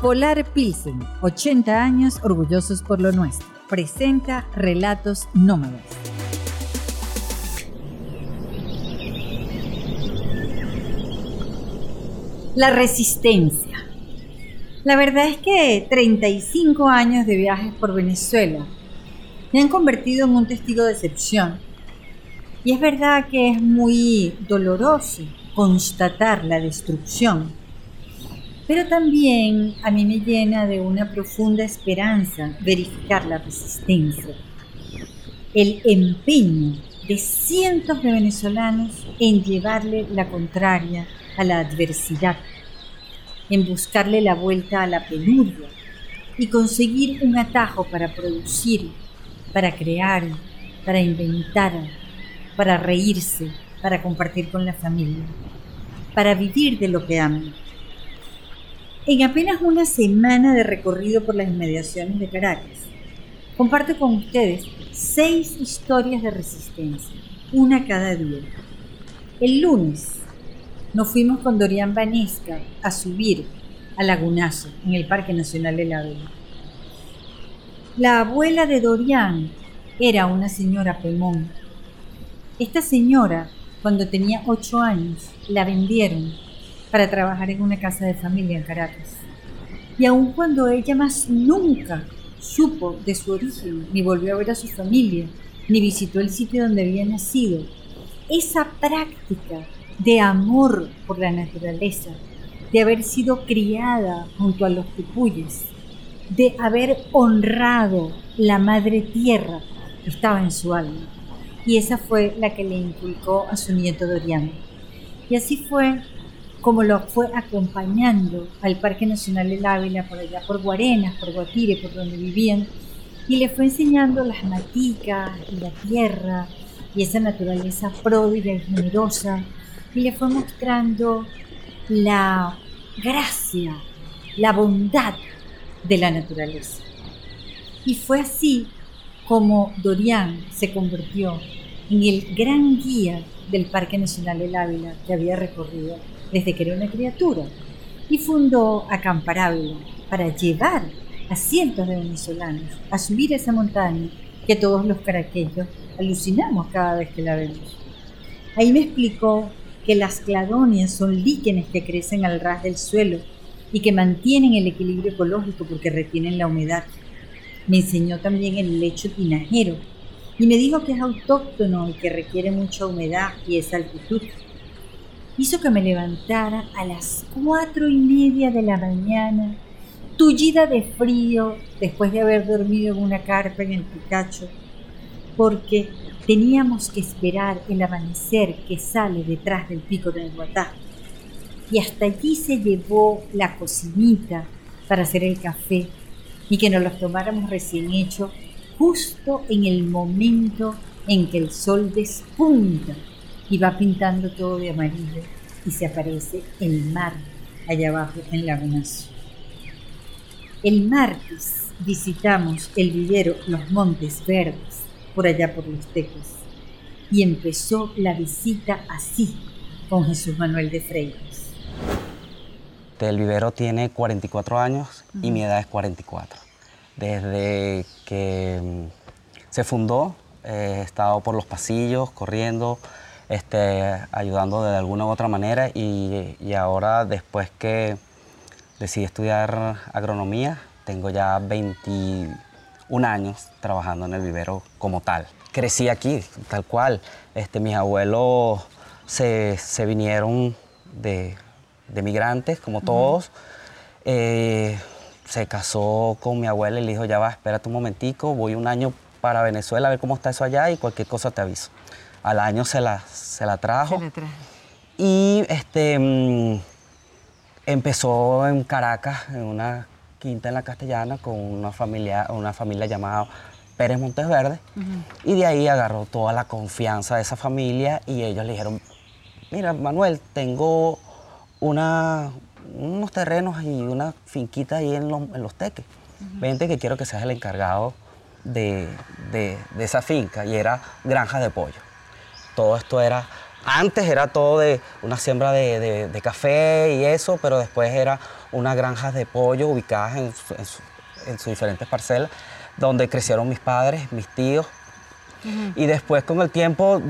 Polar Pilsen, 80 años orgullosos por lo nuestro. Presenta Relatos Nómadas. La resistencia. La verdad es que 35 años de viajes por Venezuela me han convertido en un testigo de excepción. Y es verdad que es muy doloroso constatar la destrucción, pero también a mí me llena de una profunda esperanza verificar la resistencia, el empeño de cientos de venezolanos en llevarle la contraria a la adversidad, en buscarle la vuelta a la penuria y conseguir un atajo para producir, para crear, para inventar, para reírse, para compartir con la familia, para vivir de lo que aman. En apenas una semana de recorrido por las inmediaciones de Caracas, comparto con ustedes seis historias de resistencia, una cada día. El lunes nos fuimos con Dorian Vanesca a subir a Lagunazo, en el Parque Nacional de la Vela. La abuela de Dorian era una señora Pemón. Esta señora, cuando tenía ocho años, la vendieron para trabajar en una casa de familia en Caracas. Y aun cuando ella más nunca supo de su origen, ni volvió a ver a su familia, ni visitó el sitio donde había nacido, esa práctica de amor por la naturaleza, de haber sido criada junto a los tupuyes, de haber honrado la madre tierra, estaba en su alma. Y esa fue la que le inculcó a su nieto Dorian. Y así fue como lo fue acompañando al Parque Nacional del Ávila, por allá por Guarenas, por Guatire, por donde vivían, y le fue enseñando las maticas y la tierra y esa naturaleza pródiga y generosa, y le fue mostrando la gracia, la bondad de la naturaleza. Y fue así como Dorian se convirtió en el gran guía del Parque Nacional del Ávila que había recorrido desde que era una criatura y fundó Acampar Ávila para llevar a cientos de venezolanos a subir esa montaña que todos los caraqueños alucinamos cada vez que la vemos. Ahí me explicó que las cladonias son líquenes que crecen al ras del suelo y que mantienen el equilibrio ecológico porque retienen la humedad. Me enseñó también el lecho tinajero y me dijo que es autóctono y que requiere mucha humedad y esa altitud hizo que me levantara a las cuatro y media de la mañana, tullida de frío después de haber dormido en una carpa en el Picacho, porque teníamos que esperar el amanecer que sale detrás del pico del Guatá. Y hasta allí se llevó la cocinita para hacer el café y que nos lo tomáramos recién hecho justo en el momento en que el sol despunta y va pintando todo de amarillo y se aparece el mar allá abajo en Lagunazo. El martes visitamos el vivero Los Montes Verdes, por allá por los Tecos, y empezó la visita así con Jesús Manuel de Freitas. El vivero tiene 44 años y mi edad es 44. Desde que mm, se fundó he estado por los pasillos, corriendo, este, ayudando de alguna u otra manera y, ahora después que decidí estudiar agronomía, tengo ya 21 años trabajando en el vivero como tal. Crecí aquí, tal cual. Este, mis abuelos se, vinieron de, migrantes, como todos. Eh, se casó con mi abuela y le dijo, ya va, espérate un momentico, voy un año para Venezuela a ver cómo está eso allá y cualquier cosa te aviso. Al año se la, se la trajo. Y este, mm, empezó en Caracas, en una quinta en la Castellana, con una familia, una familia llamada Pérez Montesverde. Y de ahí agarró toda la confianza de esa familia y ellos le dijeron, mira, Manuel, tengo una, unos terrenos y una finquita ahí en los, teques. Vente que quiero que seas el encargado de, esa finca y era granja de pollo. Todo esto era Antes era todo de una siembra de, café y eso, pero después era una granja de pollo ubicadas en, sus diferentes parcelas, donde crecieron mis padres, mis tíos. Y después con el tiempo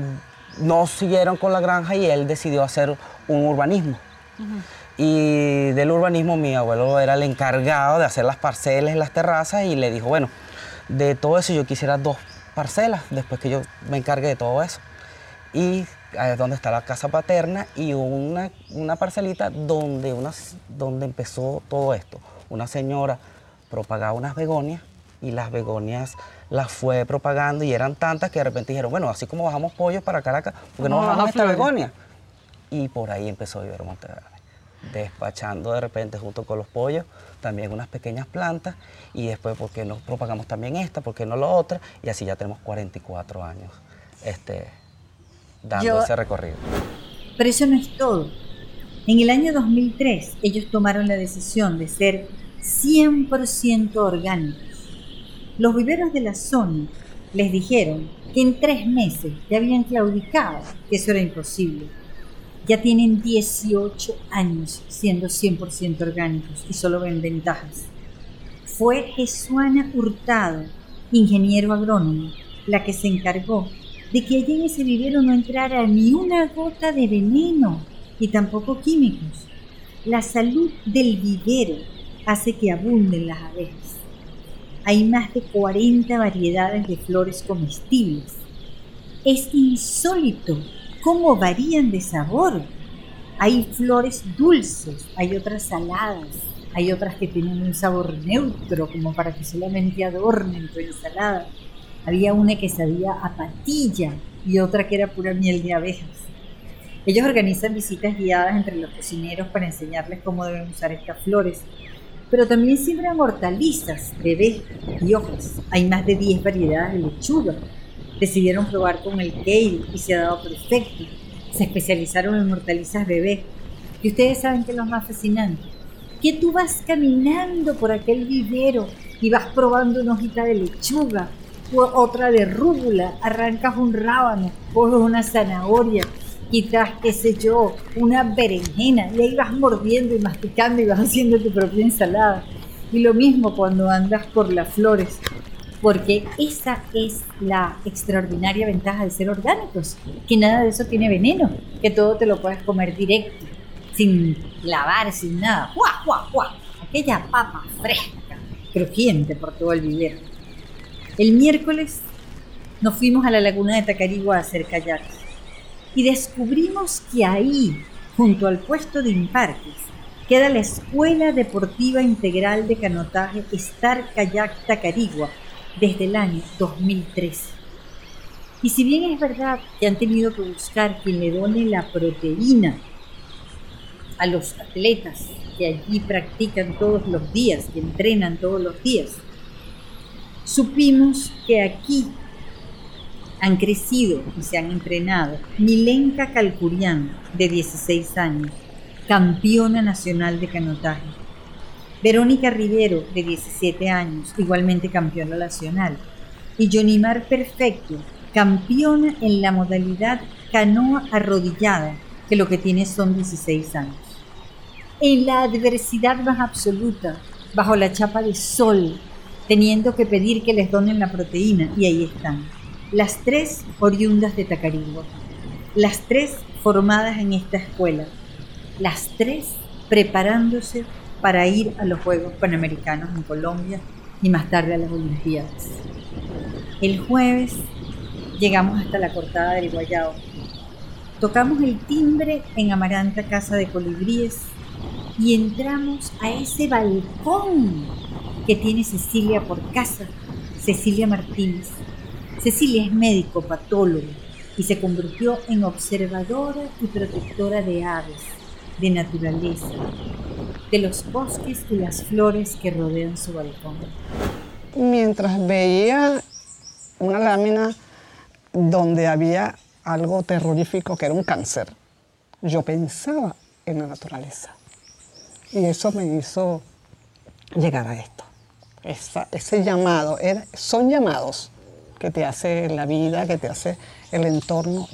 no siguieron con la granja y él decidió hacer un urbanismo. Y del urbanismo mi abuelo era el encargado de hacer las parcelas, las terrazas y le dijo, bueno, de todo eso yo quisiera dos parcelas después que yo me encargue de todo eso. Y es donde está la casa paterna y una, una parcelita donde, una, donde empezó todo esto. Una señora propagaba unas begonias y las begonias las fue propagando y eran tantas que de repente dijeron, bueno, así como bajamos pollos para Caracas, ¿por qué no bajamos esta begonia? Y por ahí empezó Vivero Monteverde, despachando de repente junto con los pollos también unas pequeñas plantas y después, ¿por qué no propagamos también esta? ¿Por qué no lo otra? Y así ya tenemos 44 años este, dando ese recorrido. Pero eso no es todo. En el año 2003 ellos tomaron la decisión de ser 100% orgánicos. Los viveros de la zona les dijeron que en tres meses ya habían claudicado, que eso era imposible. Ya tienen 18 años siendo 100% orgánicos y solo ven ventajas. Fue Jesuana Hurtado, ingeniero agrónomo, la que se encargó de que allí en ese vivero no entrara ni una gota de veneno y tampoco químicos. La salud del vivero hace que abunden las abejas. Hay más de 40 variedades de flores comestibles. Es insólito cómo varían de sabor. Hay flores dulces, hay otras saladas, hay otras que tienen un sabor neutro como para que solamente adornen tu ensalada había una que sabía a patilla y otra que era pura miel de abejas. Ellos organizan visitas guiadas entre los cocineros para enseñarles cómo deben usar estas flores, pero también siembran hortalizas, bebés y hojas. Hay más de 10 variedades de lechuga. Decidieron probar con el kale y se ha dado perfecto. Se especializaron en hortalizas bebés. Y ustedes saben que es lo más fascinante, que tú vas caminando por aquel vivero y vas probando una hojita de lechuga otra de rúgula, arrancas un rábano, coges una zanahoria, quitas, qué sé yo, una berenjena, y ahí vas mordiendo y masticando y vas haciendo tu propia ensalada. Y lo mismo cuando andas por las flores, porque esa es la extraordinaria ventaja de ser orgánicos, que nada de eso tiene veneno, que todo te lo puedes comer directo, sin lavar, sin nada. ¡Guau, guau, guau! Aquella papa fresca, crujiente por todo el vivero. El miércoles nos fuimos a la laguna de Tacarigua a hacer kayak y descubrimos que ahí, junto al puesto de imparques, queda la Escuela Deportiva Integral de Canotaje Star Kayak Tacarigua desde el año 2013. Y si bien es verdad que han tenido que buscar quien le done la proteína a los atletas que allí practican todos los días, que entrenan todos los días, supimos que aquí han crecido y se han entrenado Milenka Calcurian, de 16 años, campeona nacional de canotaje. Verónica Rivero, de 17 años, igualmente campeona nacional. Y Jonimar Perfecto, campeona en la modalidad canoa arrodillada, que lo que tiene son 16 años. En la adversidad más absoluta, bajo la chapa de sol teniendo que pedir que les donen la proteína, y ahí están. Las tres oriundas de Tacarigua, las tres formadas en esta escuela, las tres preparándose para ir a los Juegos Panamericanos en Colombia y más tarde a las Olimpiadas. El jueves llegamos hasta la cortada del Guayao. Tocamos el timbre en Amaranta Casa de Colibríes y entramos a ese balcón que tiene Cecilia por casa, Cecilia Martínez. Cecilia es médico patólogo y se convirtió en observadora y protectora de aves, de naturaleza, de los bosques y las flores que rodean su balcón. Mientras veía una lámina donde había algo terrorífico que era un cáncer, yo pensaba en la naturaleza. Y eso me hizo llegar a esto ese llamado, son llamados que te hace la vida, que te hace el entorno.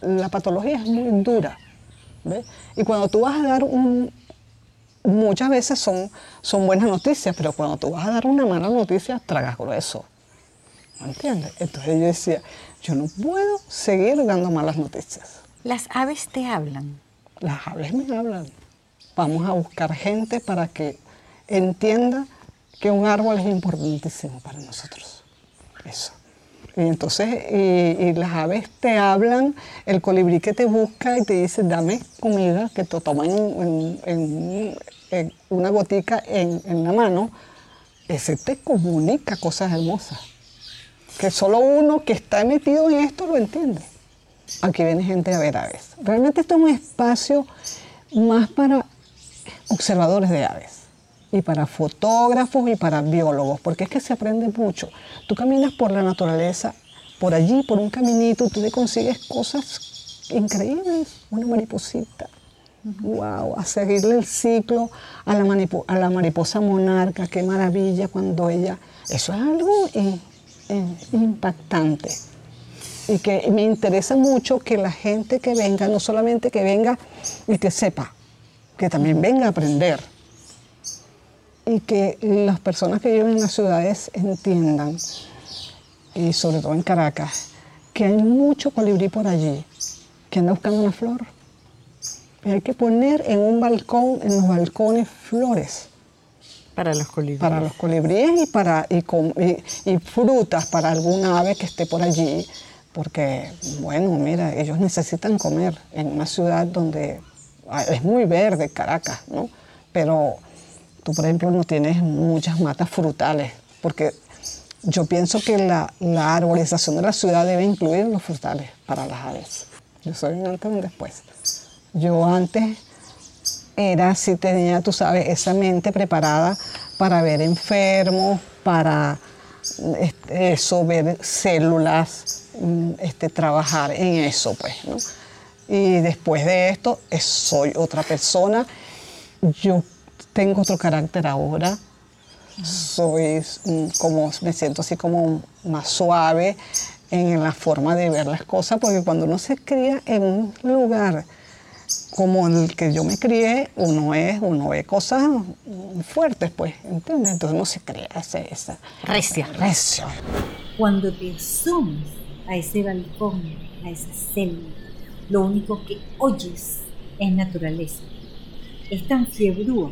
la patología es muy dura. ¿ves? Y cuando tú vas a dar un... Muchas veces son, son buenas noticias, pero cuando tú vas a dar una mala noticia, tragas grueso. ¿Me entiendes? Entonces yo decía, yo no puedo seguir dando malas noticias. Las aves te hablan. Las aves me hablan. Vamos a buscar gente para que entienda que un árbol es importantísimo para nosotros. Eso. Y entonces, y, las aves te hablan, el colibrí que te busca y te dice, dame comida, que te toman en, una gotica en, en la mano, ese te comunica cosas hermosas. Que solo uno que está metido en esto lo entiende. Aquí viene gente a ver aves. Realmente esto es un espacio más para observadores de aves y para fotógrafos y para biólogos, porque es que se aprende mucho. Tú caminas por la naturaleza, por allí, por un caminito, tú te consigues cosas increíbles, una mariposita. Wow, a seguirle el ciclo a la, a la mariposa monarca, qué maravilla cuando ella... Eso es algo impactante y que me interesa mucho que la gente que venga, no solamente que venga y que sepa, que también venga a aprender y que las personas que viven en las ciudades entiendan, y sobre todo en Caracas, que hay mucho colibrí por allí que anda buscando una flor. Y hay que poner en un balcón, en los balcones, flores. Para los colibríes. Para los colibríes y, para, y, y frutas para alguna ave que esté por allí. Porque, bueno, mira, ellos necesitan comer en una ciudad donde es muy verde, Caracas, ¿no? Pero Tú, por ejemplo, no tienes muchas matas frutales, porque yo pienso que la, la arborización de la ciudad debe incluir los frutales para las aves. Yo soy un antes un después. Yo antes era, si tenía, tú sabes, esa mente preparada para ver enfermos, para este, eso, ver células, mm, este, trabajar en eso, pues. Y después de esto, soy otra persona. Yo tengo otro carácter ahora. Soy como, me siento así como más suave en la forma de ver las cosas, porque cuando uno se cría en un lugar como el que yo me crié, uno es, uno ve cosas fuertes, pues, ¿entiendes? Entonces uno se crea esa, esa recio. recio. Cuando te asomas a ese balcón, a esa celda, lo único que oyes es naturaleza. Es tan fiebrúa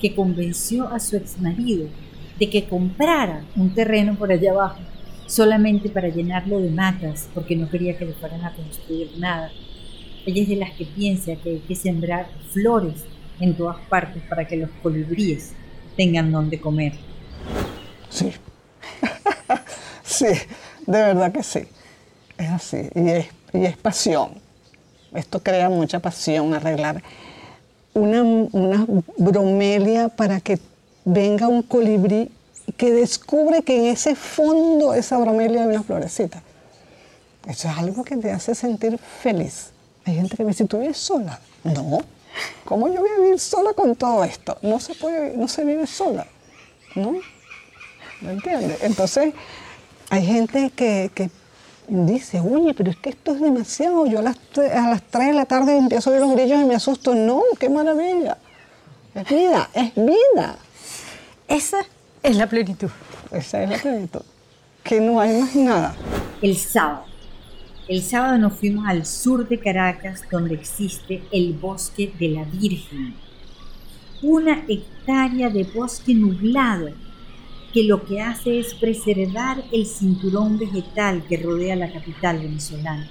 que convenció a su ex marido de que comprara un terreno por allá abajo solamente para llenarlo de matas porque no quería que le fueran a construir nada. Ella es de las que piensa que hay que sembrar flores en todas partes para que los colibríes tengan donde comer. Sí, sí, de verdad que sí. Es así, y es, y es pasión. Esto crea mucha pasión, arreglar una, una bromelia para que venga un colibrí que descubre que en ese fondo esa bromelia hay una florecita. Eso es algo que te hace sentir feliz. Hay gente que me dice, ¿tú vives sola? No. ¿Cómo yo voy a vivir sola con todo esto? No se puede, no se vive sola. ¿No? ¿Me entiendes? Entonces, hay gente que, que dice, oye, pero es que esto es demasiado. Yo a las, a las 3 de la tarde empiezo a oír los grillos y me asusto. No, qué maravilla. Es vida, es vida. Esa es la plenitud. Esa es la plenitud. Que no hay más nada. El sábado. El sábado nos fuimos al sur de Caracas, donde existe el bosque de la Virgen. Una hectárea de bosque nublado que lo que hace es preservar el cinturón vegetal que rodea la capital venezolana.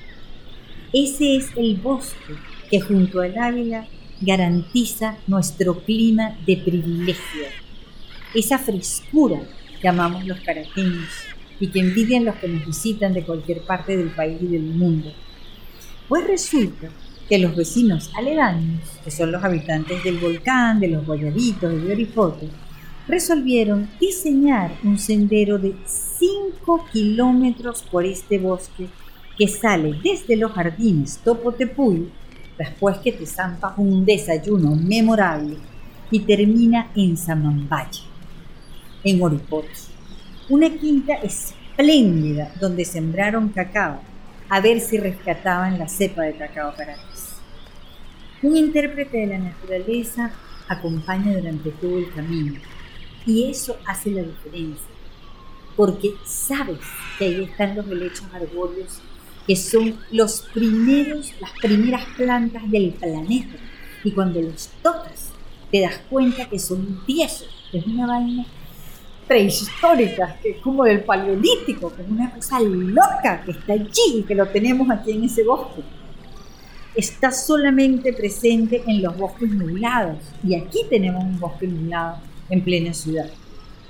Ese es el bosque que junto al Ávila garantiza nuestro clima de privilegio, esa frescura que amamos los caraqueños y que envidian los que nos visitan de cualquier parte del país y del mundo. Pues resulta que los vecinos aledaños, que son los habitantes del volcán, de los guayabitos, de Orifote, resolvieron diseñar un sendero de 5 kilómetros por este bosque que sale desde los jardines Topotepuy, después que te zampas un desayuno memorable, y termina en Samambache, en Oripote, una quinta espléndida donde sembraron cacao a ver si rescataban la cepa de cacao Caracas. Un intérprete de la naturaleza acompaña durante todo el camino y eso hace la diferencia, porque sabes que ahí están los helechos arbóreos que son los primeros, las primeras plantas del planeta. Y cuando los tocas te das cuenta que son tiesos, que es una vaina prehistórica, que es como del paleolítico, que es una cosa loca que está allí y que lo tenemos aquí en ese bosque. Está solamente presente en los bosques nublados. Y aquí tenemos un bosque nublado en plena ciudad.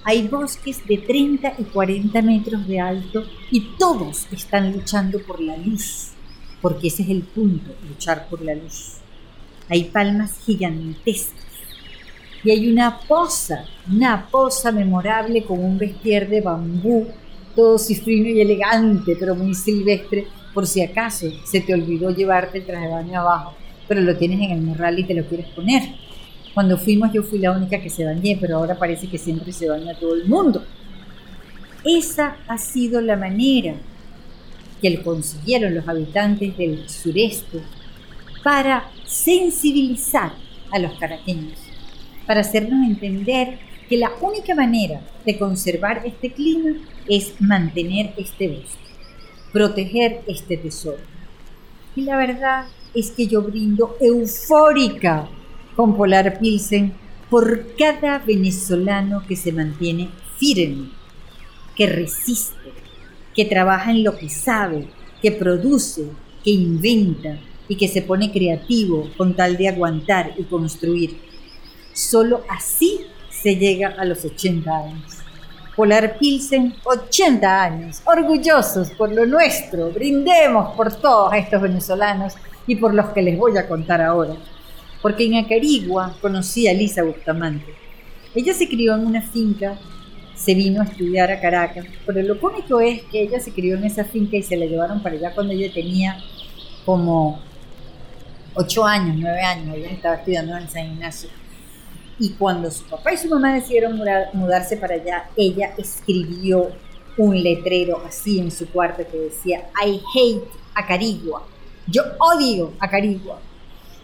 Hay bosques de 30 y 40 metros de alto y todos están luchando por la luz, porque ese es el punto, luchar por la luz. Hay palmas gigantescas y hay una poza, una poza memorable con un vestier de bambú, todo cifrino y elegante, pero muy silvestre, por si acaso se te olvidó llevarte el traje de baño abajo, pero lo tienes en el morral y te lo quieres poner. Cuando fuimos yo fui la única que se bañé, pero ahora parece que siempre se baña todo el mundo. Esa ha sido la manera que consiguieron los habitantes del sureste para sensibilizar a los caraqueños para hacernos entender que la única manera de conservar este clima es mantener este bosque, proteger este tesoro. Y la verdad es que yo brindo eufórica con Polar Pilsen por cada venezolano que se mantiene firme, que resiste, que trabaja en lo que sabe, que produce, que inventa y que se pone creativo con tal de aguantar y construir Solo así se llega a los 80 años. Polar Pilsen, 80 años, orgullosos por lo nuestro, brindemos por todos estos venezolanos y por los que les voy a contar ahora. Porque en Acarigua conocí a Lisa Bustamante. Ella se crió en una finca, se vino a estudiar a Caracas, pero lo cómico es que ella se crió en esa finca y se la llevaron para allá cuando ella tenía como 8 años, 9 años, ella estaba estudiando en San Ignacio. Y cuando su papá y su mamá decidieron mudarse para allá, ella escribió un letrero así en su cuarto que decía, I hate Acarigua. Yo odio Acarigua.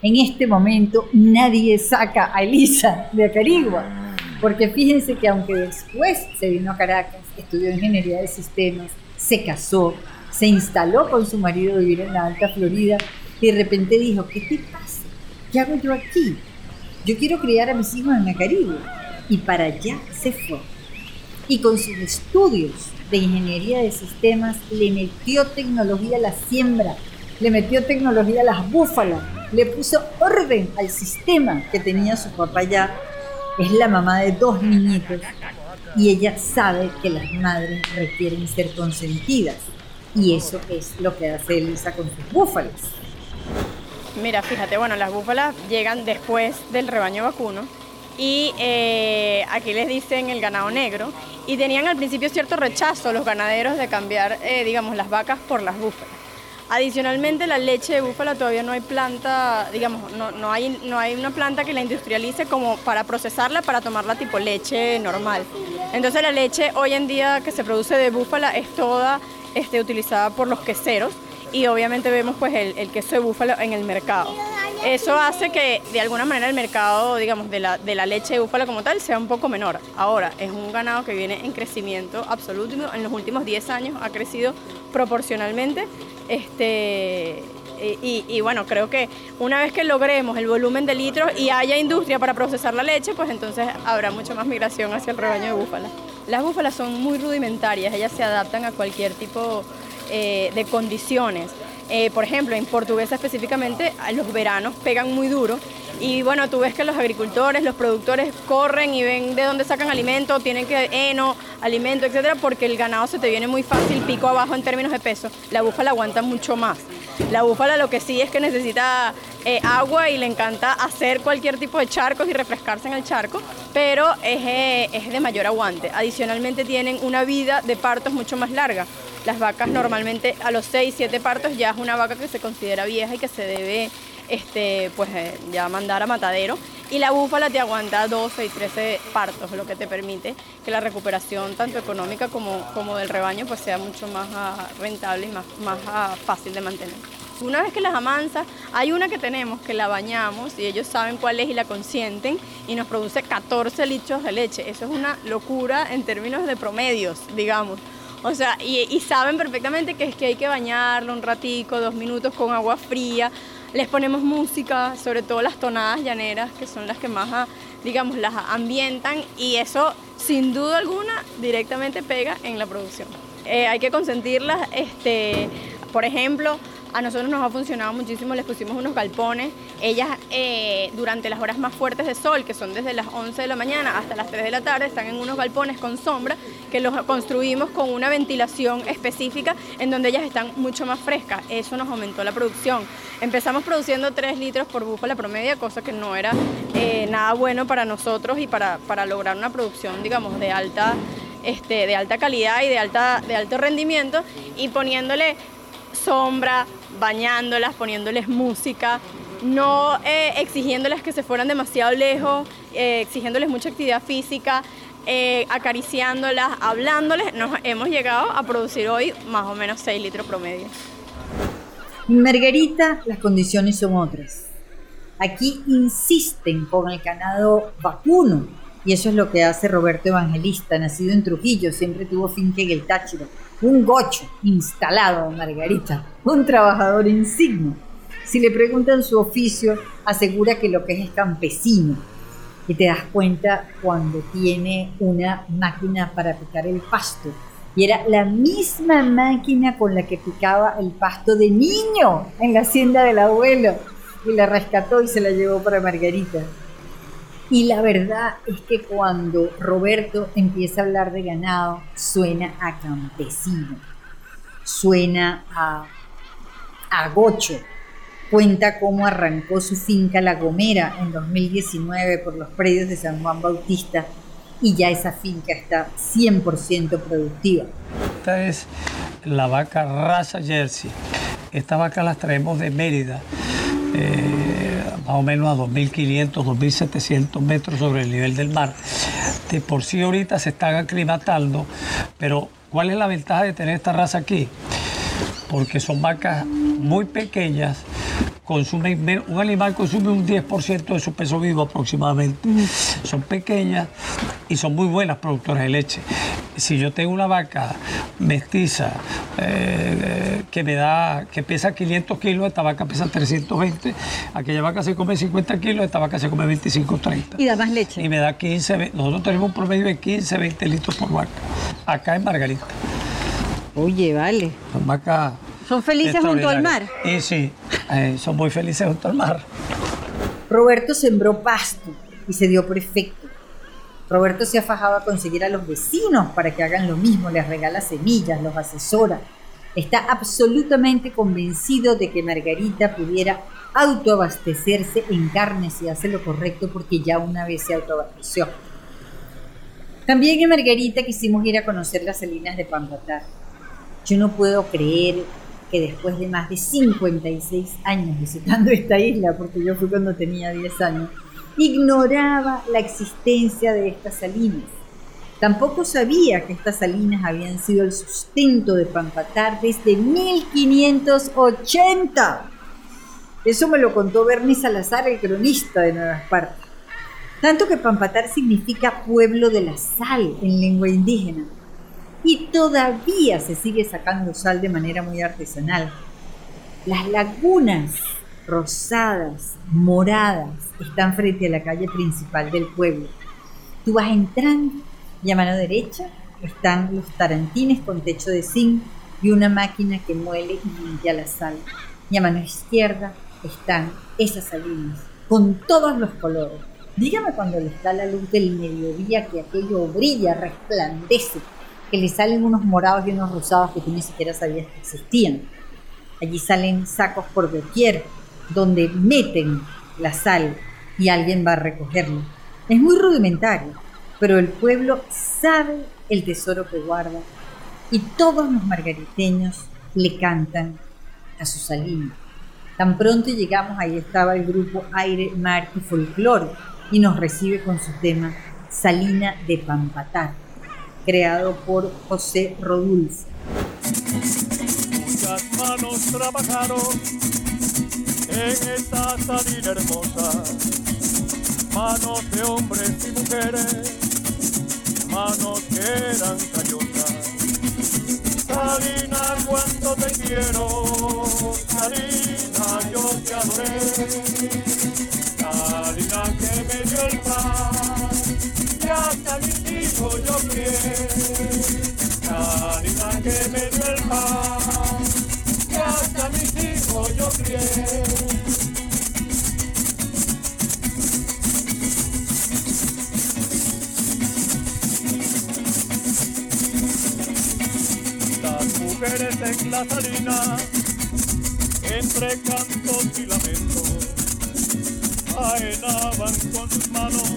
En este momento nadie saca a Elisa de Acarigua. Porque fíjense que aunque después se vino a Caracas, estudió ingeniería de sistemas, se casó, se instaló con su marido a vivir en la Alta Florida y de repente dijo, ¿qué te pasa? ¿Qué hago yo aquí? Yo quiero criar a mis hijos en la Caribe. Y para allá se fue. Y con sus estudios de ingeniería de sistemas le metió tecnología a la siembra, le metió tecnología a las búfalas, le puso orden al sistema que tenía su papá ya. Es la mamá de dos niñitos y ella sabe que las madres requieren ser consentidas. Y eso es lo que hace Elisa con sus búfalas. Mira, fíjate, bueno, las búfalas llegan después del rebaño vacuno y eh, aquí les dicen el ganado negro y tenían al principio cierto rechazo los ganaderos de cambiar, eh, digamos, las vacas por las búfalas. Adicionalmente, la leche de búfala todavía no hay planta, digamos, no, no, hay, no hay una planta que la industrialice como para procesarla, para tomarla tipo leche normal. Entonces la leche hoy en día que se produce de búfala es toda este, utilizada por los queseros y obviamente vemos pues el, queso de búfalo en el mercado. Eso hace que de alguna manera el mercado, digamos, de la, de la leche de búfalo como tal sea un poco menor. Ahora, es un ganado que viene en crecimiento absoluto. En los últimos 10 años ha crecido proporcionalmente. Este, y, y, bueno, creo que una vez que logremos el volumen de litros y haya industria para procesar la leche, pues entonces habrá mucha más migración hacia el rebaño de búfalas. Las búfalas son muy rudimentarias, ellas se adaptan a cualquier tipo eh, de condiciones. Eh, por ejemplo, en Portuguesa específicamente, los veranos pegan muy duro y bueno, tú ves que los agricultores, los productores corren y ven de dónde sacan alimento, tienen que heno, alimento, etcétera, porque el ganado se te viene muy fácil pico abajo en términos de peso. La búfala aguanta mucho más. La búfala lo que sí es que necesita eh, agua y le encanta hacer cualquier tipo de charcos y refrescarse en el charco, pero es, es de mayor aguante. Adicionalmente tienen una vida de partos mucho más larga. Las vacas normalmente a los 6, 7 partos ya es una vaca que se considera vieja y que se debe este, pues, eh, ya mandar a matadero. y la búfala te aguanta 12 y 13 partos, lo que te permite que la recuperación tanto económica como, como del rebaño pues sea mucho más ah, rentable y más, más ah, fácil de mantener. Una vez que las amansas, hay una que tenemos que la bañamos y ellos saben cuál es y la consienten y nos produce 14 litros de leche. Eso es una locura en términos de promedios, digamos. O sea, y, saben perfectamente que es que hay que bañarlo un ratico, dos minutos con agua fría. Les ponemos música, sobre todo las tonadas llaneras, que son las que más, ah, digamos, las ambientan y eso, sin duda alguna, directamente pega en la producción. Eh, hay que consentirlas, este, por ejemplo, a nosotros nos ha funcionado muchísimo, les pusimos unos galpones. Ellas eh, durante las horas más fuertes de sol, que son desde las 11 de la mañana hasta las 3 de la tarde, están en unos galpones con sombra que los construimos con una ventilación específica en donde ellas están mucho más frescas. Eso nos aumentó la producción. Empezamos produciendo 3 litros por búfala promedio, cosa que no era eh, nada bueno para nosotros y para, para lograr una producción, digamos, de alta este, de alta calidad y de, alta, de alto rendimiento y poniéndole sombra, bañándolas, poniéndoles música, no eh, exigiéndoles que se fueran demasiado lejos, eh, exigiéndoles mucha actividad física, eh, acariciándolas, hablándoles, nos hemos llegado a producir hoy más o menos 6 litros promedio. Margarita las condiciones son otras. Aquí insisten con el ganado vacuno y eso es lo que hace Roberto Evangelista, nacido en Trujillo, siempre tuvo finca en el Táchiro un gocho instalado, Margarita, un trabajador insigne. Si le preguntan su oficio, asegura que lo que es es campesino. Y te das cuenta cuando tiene una máquina para picar el pasto. Y era la misma máquina con la que picaba el pasto de niño en la hacienda del abuelo. Y la rescató y se la llevó para Margarita. Y la verdad es que cuando Roberto empieza a hablar de ganado, suena a campesino, suena a, a gocho. Cuenta cómo arrancó su finca La Gomera en 2019 por los predios de San Juan Bautista y ya esa finca está 100% productiva. Esta es la vaca raza Jersey. Esta vaca la traemos de Mérida. Eh, más o menos a 2.500, 2.700 metros sobre el nivel del mar. De por sí ahorita se están aclimatando, pero ¿cuál es la ventaja de tener esta raza aquí? Porque son vacas muy pequeñas, consumen, un animal consume un 10% de su peso vivo aproximadamente. Son pequeñas y son muy buenas productoras de leche si yo tengo una vaca mestiza eh, que me da, que pesa 500 kilos, esta vaca pesa 320, aquella vaca se come 50 kilos, esta vaca se come 25, 30. Y da más leche. Y me da 15, nosotros tenemos un promedio de 15, 20 litros por vaca, acá en Margarita. Oye, vale. Son vacas... ¿Son felices junto al mar? Y sí, eh, son muy felices junto al mar. Roberto sembró pasto y se dio prefecto Roberto se ha fajado a conseguir a los vecinos para que hagan lo mismo, les regala semillas, los asesora. Está absolutamente convencido de que Margarita pudiera autoabastecerse en carne si hace lo correcto porque ya una vez se autoabasteció. También en Margarita quisimos ir a conocer las salinas de Pampatar. Yo no puedo creer que después de más de 56 años visitando esta isla, porque yo fui cuando tenía 10 años, ignoraba la existencia de estas salinas. Tampoco sabía que estas salinas habían sido el sustento de Pampatar desde 1580. Eso me lo contó Bernie Salazar, el cronista de Nueva Esparta. Tanto que Pampatar significa pueblo de la sal en lengua indígena. Y todavía se sigue sacando sal de manera muy artesanal. Las lagunas rosadas, moradas, están frente a la calle principal del pueblo. Tú vas entrando y a mano derecha están los tarantines con techo de zinc y una máquina que muele y limpia la sal. Y a mano izquierda están esas salinas con todos los colores. Dígame cuando les da la luz del mediodía que aquello brilla, resplandece, que le salen unos morados y unos rosados que tú ni siquiera sabías que existían. Allí salen sacos por doquier, donde meten la sal y alguien va a recogerla. Es muy rudimentario, pero el pueblo sabe el tesoro que guarda y todos los margariteños le cantan a su salina. Tan pronto llegamos, ahí estaba el grupo Aire, Mar y Folclore, y nos recibe con su tema Salina de Pampatar, creado por José Rodulfo. Muchas manos trabajaron en esta salina hermosa, manos de hombres y mujeres, manos que eran callosas. Salina, cuánto te quiero, Salina, yo te adoré, Salina que me dio el pan, y hasta mis hijos yo crié, Salina que me dio el pan, mujeres en la salina, entre cantos y lamentos, faenaban con sus manos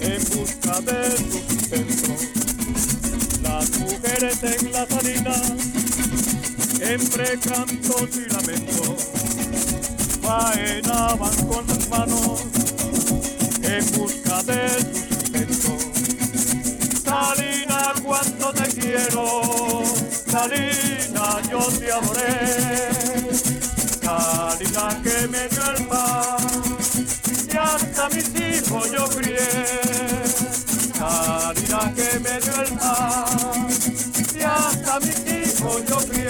en busca de su sustento. Las mujeres en la salina, entre cantos y lamentos, faenaban con sus manos en busca de su sustento. Salina, cuánto te quiero, Yo te. Salina que me dio el pan, y hasta mis hijos yo crié. Que me dio el pan, y hasta mis hijos yo crié.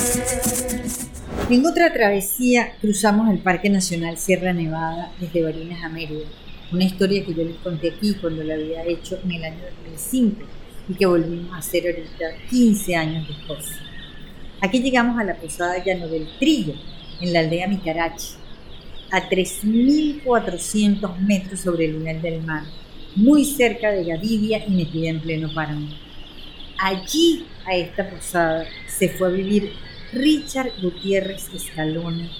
En otra travesía cruzamos el Parque Nacional Sierra Nevada desde Barinas a Mérida, una historia que yo les conté aquí cuando la había hecho en el año 2005 y que volvimos a hacer ahorita 15 años después. Aquí llegamos a la posada Llano del Trillo, en la aldea Micarachi, a 3.400 metros sobre el nivel del mar, muy cerca de Gavidia y metida en pleno páramo. Allí, a esta posada, se fue a vivir Richard Gutiérrez Escalona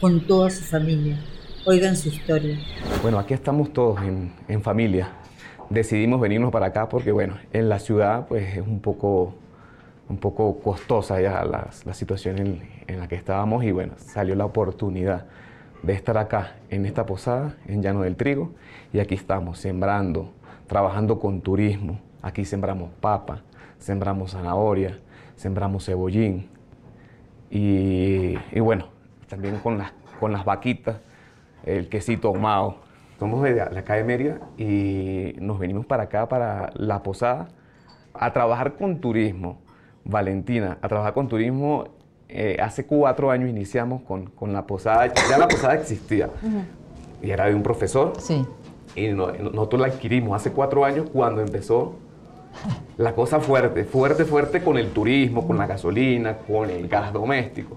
con toda su familia. Oigan su historia. Bueno, aquí estamos todos en, en familia. Decidimos venirnos para acá porque, bueno, en la ciudad pues es un poco, un poco costosa ya la, situación en, en la que estábamos y, bueno, salió la oportunidad de estar acá en esta posada, en Llano del Trigo, y aquí estamos sembrando, trabajando con turismo. Aquí sembramos papa, sembramos zanahoria, sembramos cebollín, y, y bueno, también con las, con las vaquitas, el quesito ahumado. Somos de la calle Mérida y nos venimos para acá, para la posada, a trabajar con turismo. Valentina, a trabajar con turismo. eh, hace cuatro años iniciamos con, con la posada. Ya la posada existía y era de un profesor. Sí. Y no- nosotros la adquirimos hace cuatro años cuando empezó la cosa fuerte, fuerte, fuerte con el turismo, con la gasolina, con el gas doméstico,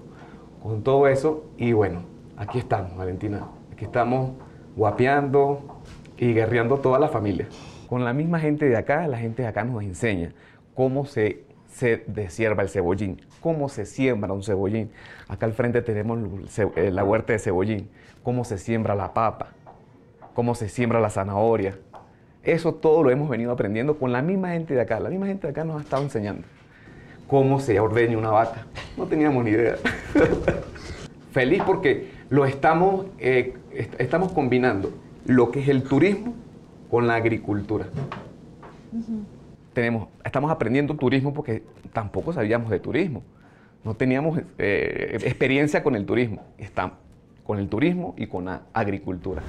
con todo eso. Y bueno, aquí estamos, Valentina. Aquí estamos guapeando y guerreando toda la familia. Con la misma gente de acá, la gente de acá nos enseña cómo se, se deshierva el cebollín, cómo se siembra un cebollín. Acá al frente tenemos eh, la huerta de cebollín, cómo se siembra la papa, cómo se siembra la zanahoria. Eso todo lo hemos venido aprendiendo con la misma gente de acá. La misma gente de acá nos ha estado enseñando cómo se ordeña una vaca. No teníamos ni idea. Feliz porque lo eh, est- estamos combinando lo que es el turismo con la agricultura. Tenemos, estamos aprendiendo turismo porque tampoco sabíamos de turismo. No teníamos eh, experiencia con el turismo. Estamos con el turismo y con la agricultura.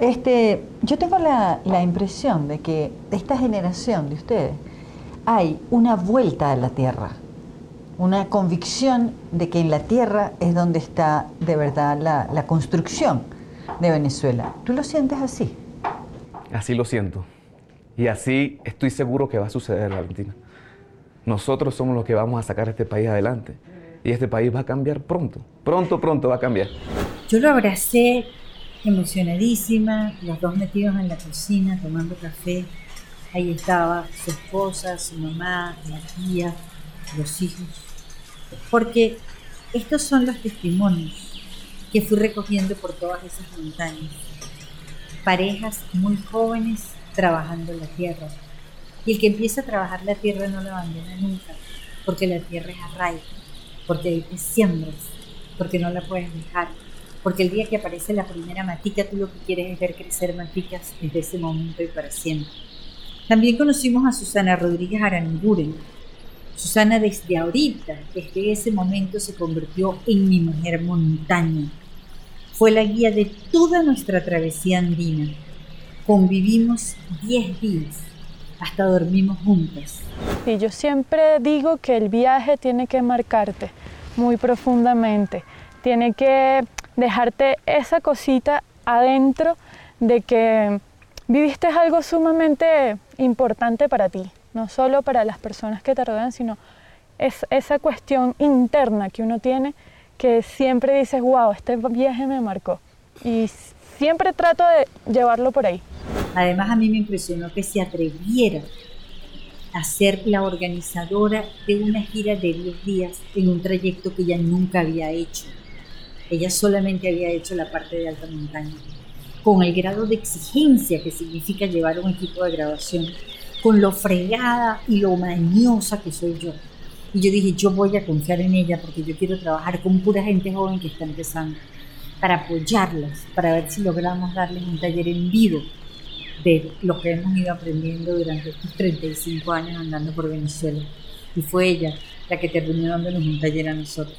Este, yo tengo la, la impresión de que de esta generación de ustedes hay una vuelta a la tierra, una convicción de que en la tierra es donde está de verdad la, la construcción de Venezuela. ¿Tú lo sientes así? Así lo siento. Y así estoy seguro que va a suceder, Valentina. Nosotros somos los que vamos a sacar este país adelante. Y este país va a cambiar pronto. Pronto, pronto va a cambiar. Yo lo abracé emocionadísima, los dos metidos en la cocina tomando café. Ahí estaba su esposa, su mamá, la tía, los hijos. Porque estos son los testimonios que fui recogiendo por todas esas montañas. Parejas muy jóvenes trabajando la tierra. Y el que empieza a trabajar la tierra no la abandona nunca, porque la tierra es arraigo, porque ahí te siembras, porque no la puedes dejar, Porque el día que aparece la primera matica, tú lo que quieres es ver crecer maticas desde ese momento y para siempre. También conocimos a Susana Rodríguez Aranguren. Susana desde ahorita, desde ese momento se convirtió en mi mujer montaña. Fue la guía de toda nuestra travesía andina. Convivimos 10 días, hasta dormimos juntas. Y yo siempre digo que el viaje tiene que marcarte muy profundamente, tiene que dejarte esa cosita adentro de que viviste algo sumamente importante para ti, no solo para las personas que te rodean, sino es esa cuestión interna que uno tiene que siempre dices, wow, este viaje me marcó. Y siempre trato de llevarlo por ahí. Además a mí me impresionó que se atreviera a ser la organizadora de una gira de 10 días en un trayecto que ella nunca había hecho. Ella solamente había hecho la parte de alta montaña. Con el grado de exigencia que significa llevar un equipo de grabación, con lo fregada y lo mañosa que soy yo. Y yo dije, yo voy a confiar en ella porque yo quiero trabajar con pura gente joven que está empezando, para apoyarlas, para ver si logramos darles un taller en vivo de lo que hemos ido aprendiendo durante estos 35 años andando por Venezuela. Y fue ella la que terminó dándonos un taller a nosotros.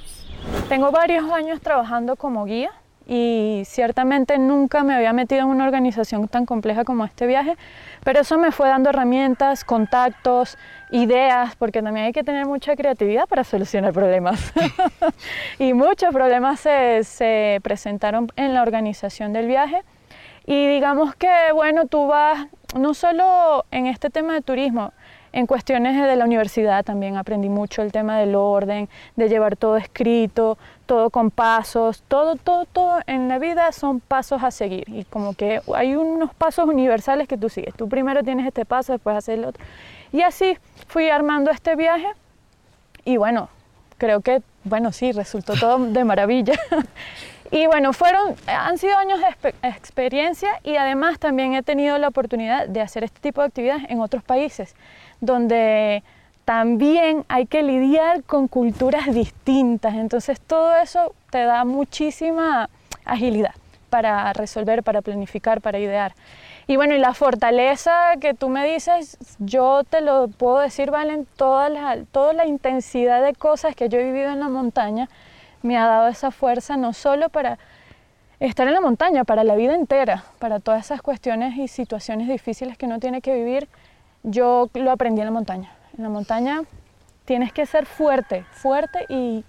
Tengo varios años trabajando como guía y ciertamente nunca me había metido en una organización tan compleja como este viaje, pero eso me fue dando herramientas, contactos, ideas, porque también hay que tener mucha creatividad para solucionar problemas. y muchos problemas se, se presentaron en la organización del viaje y digamos que, bueno, tú vas, no solo en este tema de turismo, en cuestiones de la universidad también aprendí mucho el tema del orden, de llevar todo escrito, todo con pasos, todo, todo, todo en la vida son pasos a seguir y como que hay unos pasos universales que tú sigues. Tú primero tienes este paso, después haces el otro. Y así fui armando este viaje y bueno, creo que, bueno, sí, resultó todo de maravilla. Y bueno, fueron, han sido años de experiencia y además también he tenido la oportunidad de hacer este tipo de actividades en otros países, donde también hay que lidiar con culturas distintas. Entonces todo eso te da muchísima agilidad para resolver, para planificar, para idear. Y bueno, y la fortaleza que tú me dices, yo te lo puedo decir, Valen, toda la, la intensidad de cosas que yo he vivido en la montaña me ha dado esa fuerza no solo para estar en la montaña, para la vida entera, para todas esas cuestiones y situaciones difíciles que uno tiene que vivir, yo lo aprendí en la montaña. En la montaña tienes que ser fuerte, fuerte y,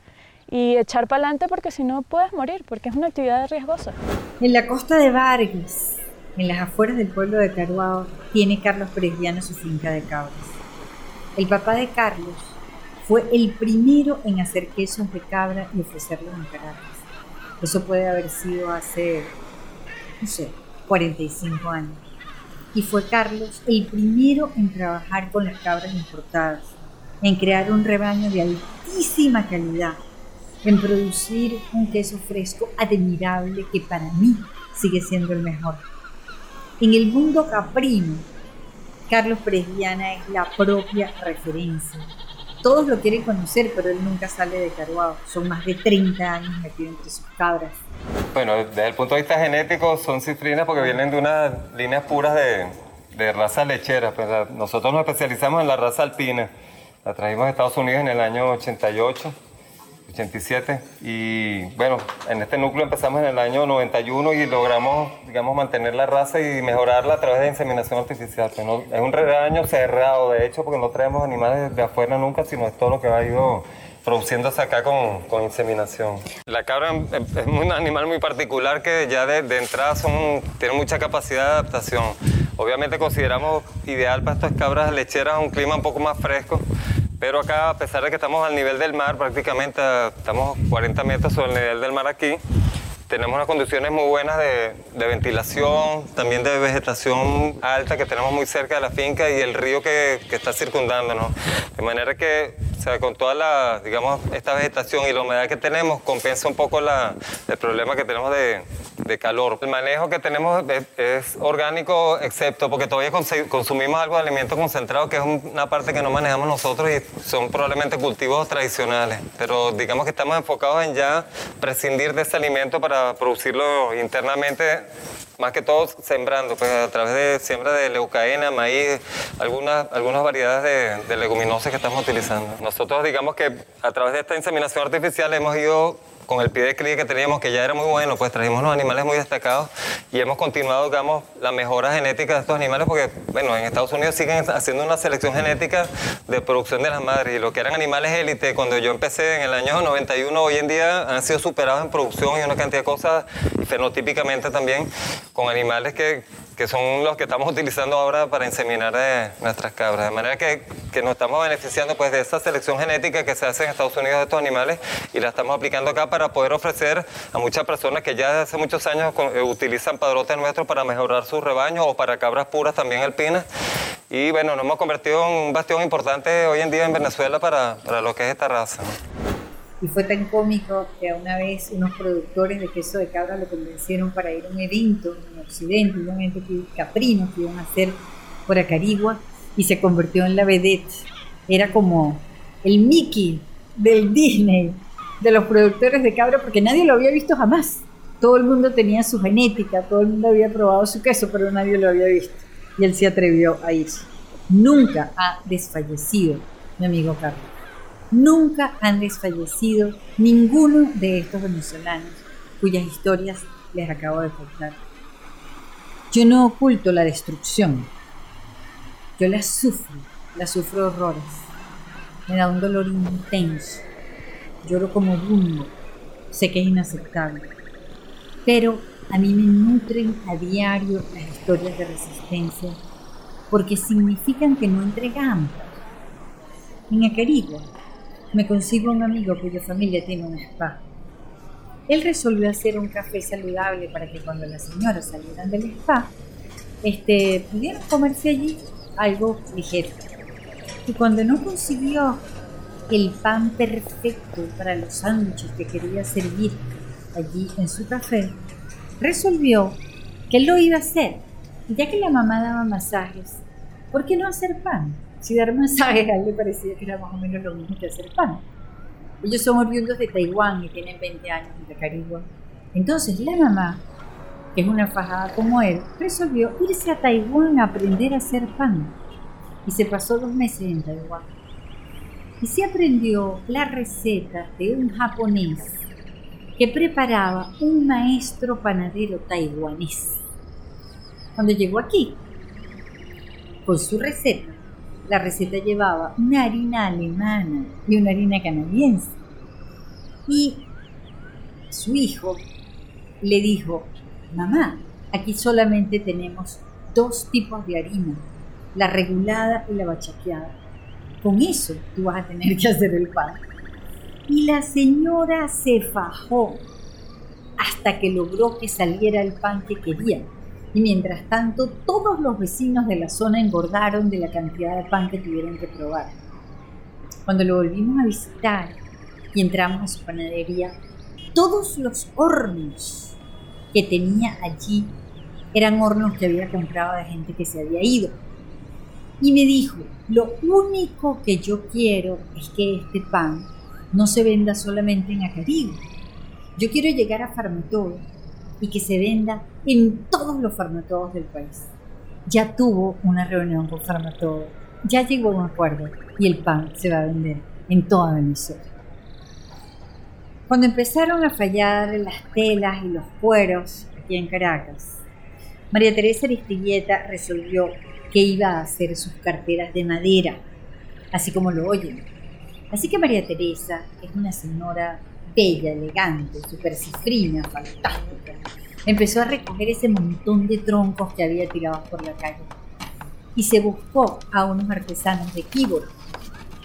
y echar para adelante porque si no puedes morir, porque es una actividad riesgosa. En la costa de Vargas, en las afueras del pueblo de Caruao, tiene Carlos Presbiano su finca de cabras. El papá de Carlos fue el primero en hacer quesos de cabra y ofrecerlos en Caracas. Eso puede haber sido hace, no sé, 45 años. Y fue Carlos el primero en trabajar con las cabras importadas, en crear un rebaño de altísima calidad, en producir un queso fresco admirable que para mí sigue siendo el mejor. En el mundo caprino, Carlos Presbiana es la propia referencia todos lo quieren conocer, pero él nunca sale de Caruao. Son más de 30 años metido entre sus cabras. Bueno, desde el punto de vista genético son cifrinas porque vienen de unas líneas puras de, de raza lechera. Pues nosotros nos especializamos en la raza alpina. La trajimos de Estados Unidos en el año 88 87. Y bueno, en este núcleo empezamos en el año 91 y logramos, digamos, mantener la raza y mejorarla a través de inseminación artificial. es un rebaño cerrado, de hecho, porque no traemos animales de afuera nunca, sino es todo lo que ha ido produciéndose acá con, con inseminación. La cabra es un animal muy particular que ya de, de entrada son, tiene mucha capacidad de adaptación. Obviamente consideramos ideal para estas cabras lecheras un clima un poco más fresco, pero acá, a pesar de que estamos al nivel del mar, prácticamente estamos 40 metros sobre el nivel del mar aquí, tenemos unas condiciones muy buenas de, ventilación, también de vegetación alta que tenemos muy cerca de la finca y el río que, está circundándonos. De manera que, o sea, con toda la, digamos, esta vegetación y la humedad que tenemos, compensa un poco la, el problema que tenemos de, de calor. El manejo que tenemos es, orgánico, excepto porque todavía consumimos algo de alimento concentrado, que es un- una parte que no manejamos nosotros y son probablemente cultivos tradicionales. Pero digamos que estamos enfocados en ya prescindir de ese alimento para producirlo internamente, más que todo sembrando, pues a través de siembra de leucaena, maíz, algunas, algunas variedades de, de leguminosas que estamos utilizando. Nosotros digamos que a través de esta inseminación artificial hemos ido con el pie de cría que teníamos, que ya era muy bueno, pues trajimos unos animales muy destacados y hemos continuado, digamos, la mejora genética de estos animales porque, bueno, en Estados Unidos siguen haciendo una selección genética de producción de las madres y lo que eran animales élite, cuando yo empecé en el año 91, hoy en día han sido superados en producción y una cantidad de cosas, fenotípicamente también, con animales que, que son los que estamos utilizando ahora para inseminar de nuestras cabras. De manera que, que nos estamos beneficiando pues, de esa selección genética que se hace en Estados Unidos de estos animales y la estamos aplicando acá para poder ofrecer a muchas personas que ya hace muchos años eh, utilizan padrotes nuestros para mejorar sus rebaños o para cabras puras también alpinas. Y bueno, nos hemos convertido en un bastión importante hoy en día en Venezuela para, para lo que es esta raza. Y fue tan cómico que una vez unos productores de queso de cabra lo convencieron para ir a un evento en Occidente, un evento caprino que iban a hacer por Acarigua, y se convirtió en la vedette. Era como el Mickey del Disney, de los productores de cabra, porque nadie lo había visto jamás. Todo el mundo tenía su genética, todo el mundo había probado su queso, pero nadie lo había visto. Y él se atrevió a irse. Nunca ha desfallecido mi amigo Carlos. Nunca han desfallecido ninguno de estos venezolanos cuyas historias les acabo de contar. Yo no oculto la destrucción. Yo la sufro, la sufro horrores. Me da un dolor intenso. Lloro como bundo. Sé que es inaceptable. Pero a mí me nutren a diario las historias de resistencia porque significan que no entregamos. En Acarigua me consigo un amigo cuya familia tiene un spa. Él resolvió hacer un café saludable para que cuando las señoras salieran del spa, este, pudieran comerse allí algo ligero. Y cuando no consiguió el pan perfecto para los sándwiches que quería servir allí en su café, resolvió que lo iba a hacer. Ya que la mamá daba masajes, ¿por qué no hacer pan? Si dar masajes a él le parecía que era más o menos lo mismo que hacer pan. Ellos son oriundos de Taiwán y tienen 20 años en Tacarigua. Entonces la mamá, que es una fajada como él, resolvió irse a Taiwán a aprender a hacer pan. Y se pasó dos meses en Taiwán. Y se aprendió la receta de un japonés que preparaba un maestro panadero taiwanés. Cuando llegó aquí, con su receta, la receta llevaba una harina alemana y una harina canadiense. Y su hijo le dijo, mamá, aquí solamente tenemos dos tipos de harina, la regulada y la bachaqueada. Con eso tú vas a tener que hacer el pan. Y la señora se fajó hasta que logró que saliera el pan que quería. Y mientras tanto, todos los vecinos de la zona engordaron de la cantidad de pan que tuvieron que probar. Cuando lo volvimos a visitar y entramos a su panadería, todos los hornos que tenía allí eran hornos que había comprado de gente que se había ido. Y me dijo, lo único que yo quiero es que este pan no se venda solamente en Acarigua. Yo quiero llegar a Farmatodo y que se venda en todos los farmatodos del país. Ya tuvo una reunión con Farmatodo, ya llegó a un acuerdo y el pan se va a vender en toda Venezuela. Cuando empezaron a fallar las telas y los cueros aquí en Caracas, María Teresa Aristigueta resolvió que iba a hacer sus carteras de madera, así como lo oyen. Así que María Teresa es una señora bella, elegante, súper cifrina, fantástica. Empezó a recoger ese montón de troncos que había tirados por la calle y se buscó a unos artesanos de Quíboro.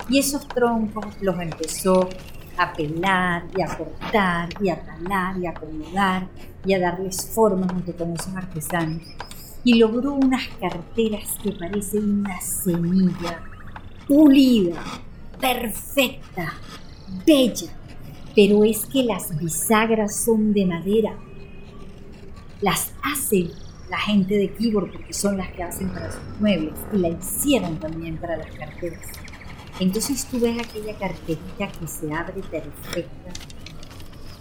Y esos troncos los empezó a pelar y a cortar y a talar y a acomodar y a darles forma junto con esos artesanos. Y logró unas carteras que parecen una semilla, pulida, perfecta, bella. Pero es que las bisagras son de madera. las hace la gente de Keyboard porque son las que hacen para sus muebles y la hicieron también para las carteras. Entonces tú ves aquella carterita que se abre perfecta,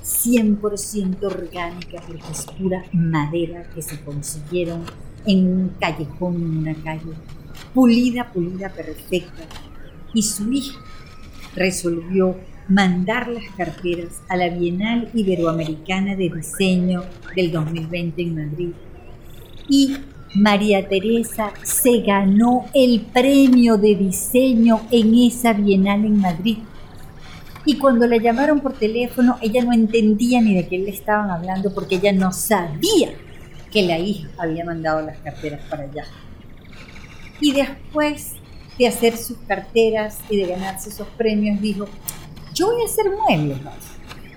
100% orgánica porque es pura madera que se consiguieron en un callejón, en una calle, pulida, pulida, perfecta. Y su hija resolvió mandar las carteras a la Bienal Iberoamericana de Diseño del 2020 en Madrid. Y María Teresa se ganó el premio de diseño en esa Bienal en Madrid. Y cuando la llamaron por teléfono, ella no entendía ni de qué le estaban hablando porque ella no sabía que la hija había mandado las carteras para allá. Y después de hacer sus carteras y de ganarse esos premios, dijo, yo voy a hacer muebles.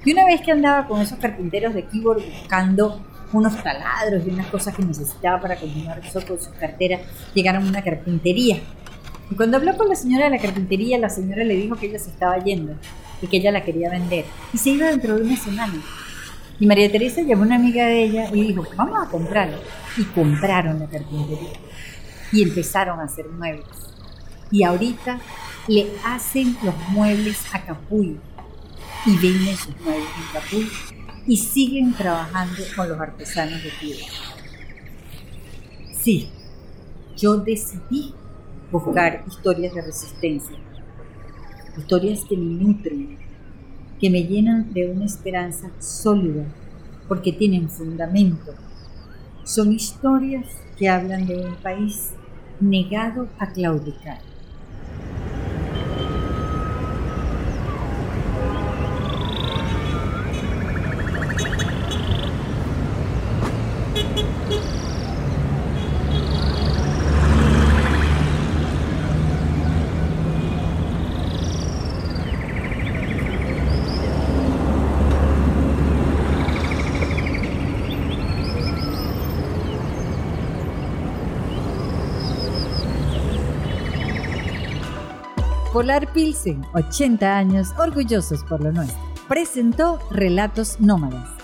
Y una vez que andaba con esos carpinteros de keyboard buscando unos taladros y unas cosas que necesitaba para continuar eso con sus carteras, llegaron a una carpintería. Y cuando habló con la señora de la carpintería, la señora le dijo que ella se estaba yendo y que ella la quería vender. Y se iba dentro de una semana. Y María Teresa llamó a una amiga de ella y dijo, vamos a comprarlo. Y compraron la carpintería. Y empezaron a hacer muebles. Y ahorita le hacen los muebles a Capuy. Y venden sus muebles en Capuy. Y siguen trabajando con los artesanos de piedra. Sí, yo decidí buscar historias de resistencia. Historias que me nutren, que me llenan de una esperanza sólida, porque tienen fundamento. Son historias que hablan de un país negado a claudicar. Polar Pilsen, 80 años orgullosos por lo nuestro. Presentó Relatos Nómadas.